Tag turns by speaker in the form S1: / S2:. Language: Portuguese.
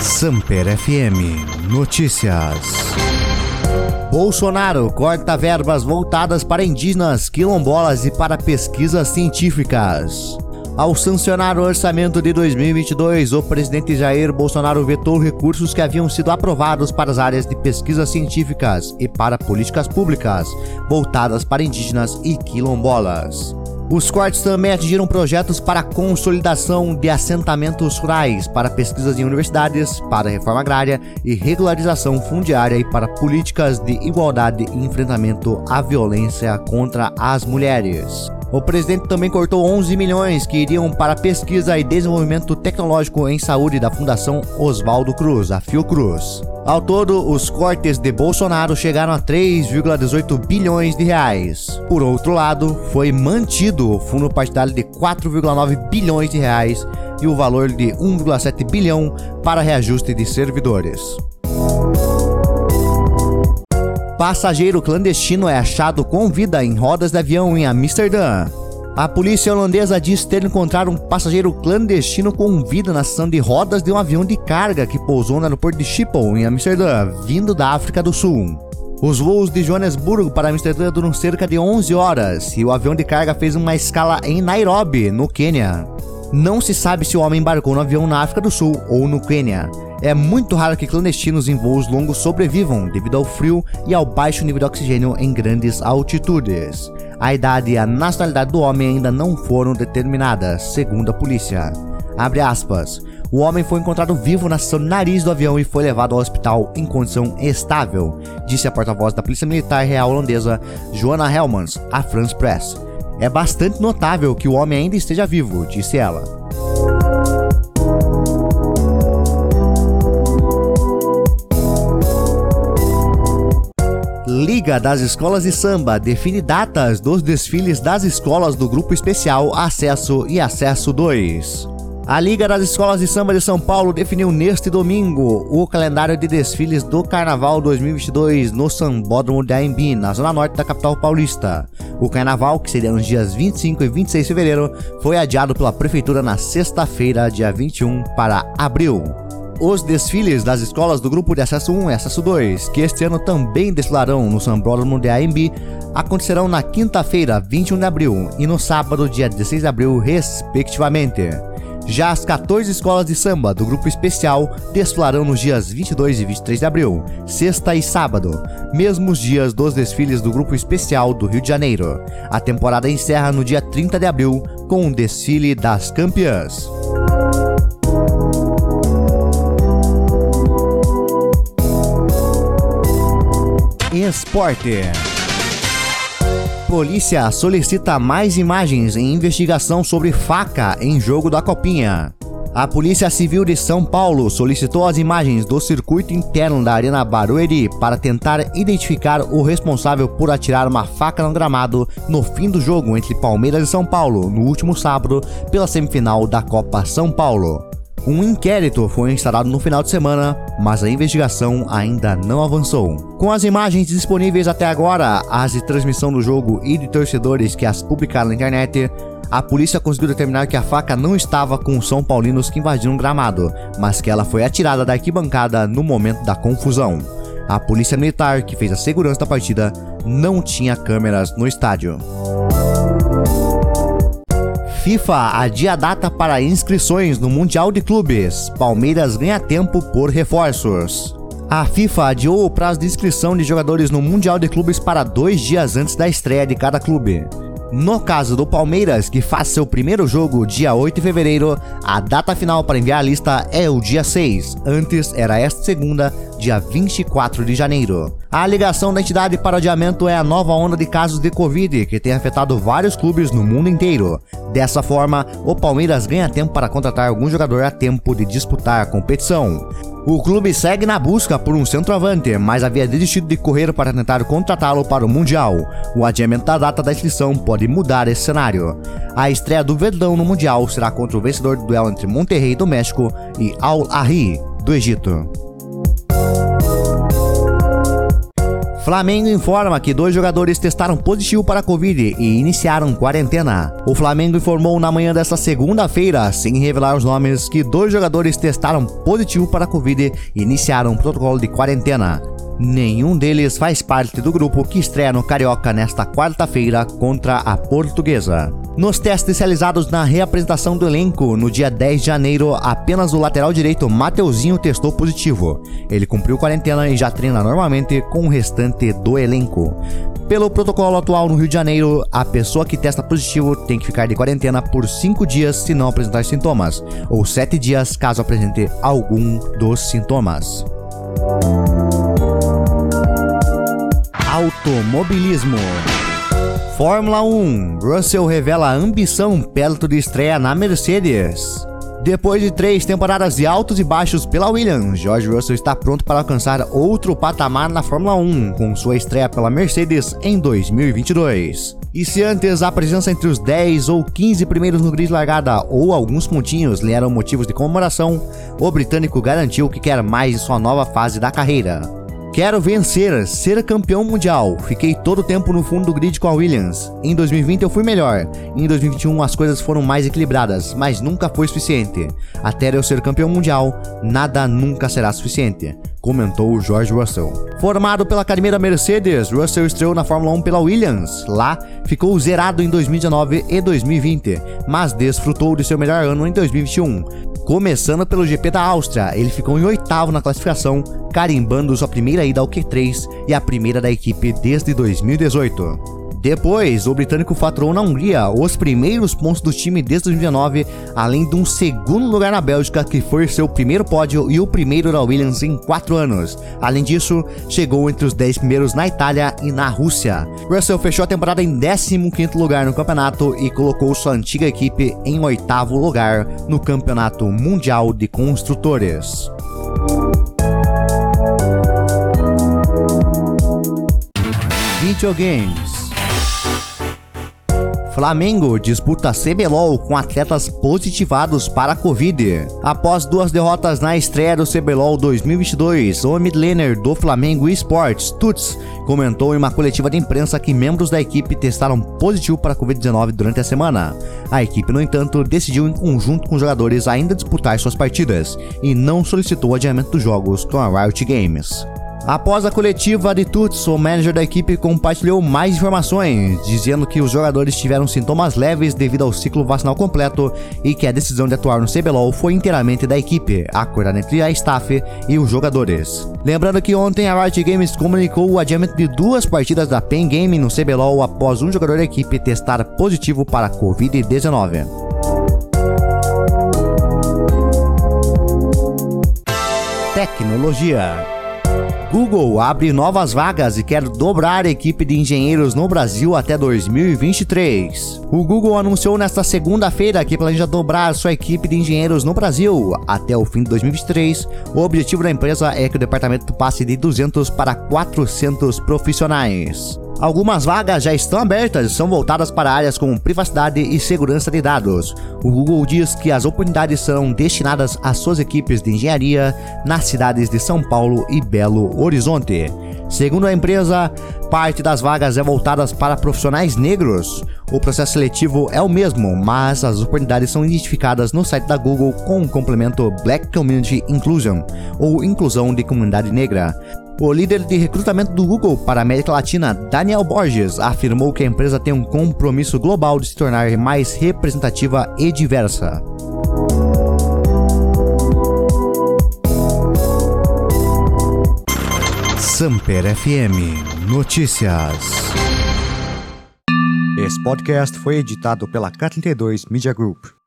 S1: Samper FM Notícias. Bolsonaro corta verbas voltadas para indígenas, quilombolas e para pesquisas científicas. Ao sancionar o orçamento de 2022, o presidente Jair Bolsonaro vetou recursos que haviam sido aprovados para as áreas de pesquisas científicas e para políticas públicas voltadas para indígenas e quilombolas. Os cortes também atingiram projetos para consolidação de assentamentos rurais, para pesquisas em universidades, para reforma agrária e regularização fundiária e para políticas de igualdade e enfrentamento à violência contra as mulheres. O presidente também cortou 11 milhões que iriam para pesquisa e desenvolvimento tecnológico em saúde da Fundação Oswaldo Cruz, a Fiocruz. Ao todo, os cortes de Bolsonaro chegaram a 3,18 bilhões de reais. Por outro lado, foi mantido o fundo partidário de 4,9 bilhões de reais e o valor de 1,7 bilhão para reajuste de servidores. Passageiro clandestino é achado com vida em rodas de avião em Amsterdã. A polícia holandesa diz ter encontrado um passageiro clandestino com vida na seção de rodas de um avião de carga que pousou no aeroporto de Schiphol, em Amsterdã, vindo da África do Sul. Os voos de Joanesburgo para Amsterdã duram cerca de 11 horas e o avião de carga fez uma escala em Nairobi, no Quênia. Não se sabe se o homem embarcou no avião na África do Sul ou no Quênia. É muito raro que clandestinos em voos longos sobrevivam devido ao frio e ao baixo nível de oxigênio em grandes altitudes. A idade e a nacionalidade do homem ainda não foram determinadas, segundo a polícia. Abre aspas. O homem foi encontrado vivo na seção nariz do avião e foi levado ao hospital em condição estável, disse a porta-voz da Polícia Militar Real Holandesa, Joanna Helmans, à France Press. É bastante notável que o homem ainda esteja vivo, disse ela. Liga das Escolas de Samba define datas dos desfiles das escolas do Grupo Especial Acesso e Acesso 2. A Liga das Escolas de Samba de São Paulo definiu neste domingo o calendário de desfiles do Carnaval 2022 no Sambódromo de Aembi, na zona norte da capital paulista. O carnaval, que seria nos dias 25 e 26 de fevereiro, foi adiado pela prefeitura na sexta-feira, dia 21, para abril. Os desfiles das escolas do grupo de acesso 1 e acesso 2, que este ano também desfilarão no Sambódromo de AMB, acontecerão na quinta-feira, 21 de abril, e no sábado, dia 16 de abril, respectivamente. Já as 14 escolas de samba do grupo especial desfilarão nos dias 22 e 23 de abril, sexta e sábado, mesmos dias dos desfiles do grupo especial do Rio de Janeiro. A temporada encerra no dia 30 de abril com o desfile das campeãs. Esporte. Polícia solicita mais imagens em investigação sobre faca em jogo da Copinha. A Polícia Civil de São Paulo solicitou as imagens do circuito interno da Arena Barueri para tentar identificar o responsável por atirar uma faca no gramado no fim do jogo entre Palmeiras e São Paulo no último sábado pela semifinal da Copa São Paulo. Um inquérito foi instaurado no final de semana, mas a investigação ainda não avançou. Com as imagens disponíveis até agora, as de transmissão do jogo e de torcedores que as publicaram na internet, a polícia conseguiu determinar que a faca não estava com os São Paulinos que invadiram o gramado, mas que ela foi atirada da arquibancada no momento da confusão. A polícia militar, que fez a segurança da partida, não tinha câmeras no estádio. FIFA adia data para inscrições no Mundial de Clubes. Palmeiras ganha tempo por reforços. A FIFA adiou o prazo de inscrição de jogadores no Mundial de Clubes para dois dias antes da estreia de cada clube. No caso do Palmeiras, que faz seu primeiro jogo dia 8 de fevereiro, a data final para enviar a lista é o dia 6. Antes era esta segunda, dia 24 de janeiro. A alegação da entidade para adiamento é a nova onda de casos de Covid que tem afetado vários clubes no mundo inteiro. Dessa forma, o Palmeiras ganha tempo para contratar algum jogador a tempo de disputar a competição. O clube segue na busca por um centroavante, mas havia desistido de correr para tentar contratá-lo para o Mundial. O adiamento da data da inscrição pode mudar esse cenário. A estreia do Verdão no Mundial será contra o vencedor do duelo entre Monterrey do México e Al Ahly do Egito. Flamengo informa que dois jogadores testaram positivo para a Covid e iniciaram quarentena. O Flamengo informou na manhã desta segunda-feira, sem revelar os nomes, que dois jogadores testaram positivo para a Covid e iniciaram protocolo de quarentena. Nenhum deles faz parte do grupo que estreia no Carioca nesta quarta-feira contra a Portuguesa. Nos testes realizados na reapresentação do elenco no dia 10 de janeiro, apenas o lateral direito Mateuzinho testou positivo. Ele cumpriu quarentena e já treina normalmente com o restante do elenco. Pelo protocolo atual no Rio de Janeiro, a pessoa que testa positivo tem que ficar de quarentena por 5 dias se não apresentar sintomas, ou 7 dias caso apresente algum dos sintomas. Automobilismo. Fórmula 1. Russell revela ambição perto de estreia na Mercedes. Depois de três temporadas de altos e baixos pela Williams, George Russell está pronto para alcançar outro patamar na Fórmula 1, com sua estreia pela Mercedes em 2022. E se antes a presença entre os 10 ou 15 primeiros no grid largada ou alguns pontinhos lhe eram motivos de comemoração, o britânico garantiu que quer mais em sua nova fase da carreira. Quero vencer, ser campeão mundial. Fiquei todo o tempo no fundo do grid com a Williams. Em 2020 eu fui melhor. Em 2021 as coisas foram mais equilibradas, mas nunca foi suficiente. Até eu ser campeão mundial, nada nunca será suficiente, comentou George Russell. Formado pela Academia da Mercedes, Russell estreou na Fórmula 1 pela Williams. Lá, ficou zerado em 2019 e 2020, mas desfrutou de seu melhor ano em 2021 Começando pelo GP da Áustria, ele ficou em oitavo na classificação, carimbando sua primeira ida ao Q3 e a primeira da equipe desde 2018. Depois, o britânico faturou na Hungria os primeiros pontos do time desde 2019, além de um segundo lugar na Bélgica, que foi seu primeiro pódio e o primeiro da Williams em quatro anos. Além disso, chegou entre os 10 primeiros na Itália e na Rússia. Russell fechou a temporada em 15º lugar no campeonato e colocou sua antiga equipe em oitavo lugar no Campeonato Mundial de Construtores. Videogames Flamengo disputa CBLOL com atletas positivados para a Covid. Após duas derrotas na estreia do CBLOL 2022, o midlaner do Flamengo Esports, Tuts, comentou em uma coletiva de imprensa que membros da equipe testaram positivo para a Covid-19 durante a semana. A equipe, no entanto, decidiu em conjunto com os jogadores ainda disputar suas partidas e não solicitou adiamento dos jogos com a Riot Games. Após a coletiva de Tuts, o manager da equipe compartilhou mais informações, dizendo que os jogadores tiveram sintomas leves devido ao ciclo vacinal completo e que a decisão de atuar no CBLOL foi inteiramente da equipe, acordada entre a staff e os jogadores. Lembrando que ontem a Riot Games comunicou o adiamento de duas partidas da Pen Game no CBLOL após um jogador da equipe testar positivo para a Covid-19. Tecnologia Google abre novas vagas e quer dobrar a equipe de engenheiros no Brasil até 2023. O Google anunciou nesta segunda-feira que planeja dobrar sua equipe de engenheiros no Brasil até o fim de 2023. O objetivo da empresa é que o departamento passe de 200 para 400 profissionais. Algumas vagas já estão abertas e são voltadas para áreas como privacidade e segurança de dados. O Google diz que as oportunidades serão destinadas às suas equipes de engenharia nas cidades de São Paulo e Belo Horizonte. Segundo a empresa, parte das vagas é voltadas para profissionais negros. O processo seletivo é o mesmo, mas as oportunidades são identificadas no site da Google com o complemento Black Community Inclusion ou Inclusão de Comunidade Negra. O líder de recrutamento do Google para a América Latina, Daniel Borges, afirmou que a empresa tem um compromisso global de se tornar mais representativa e diversa. Samper FM Notícias. Esse podcast foi editado pela K32 Media Group.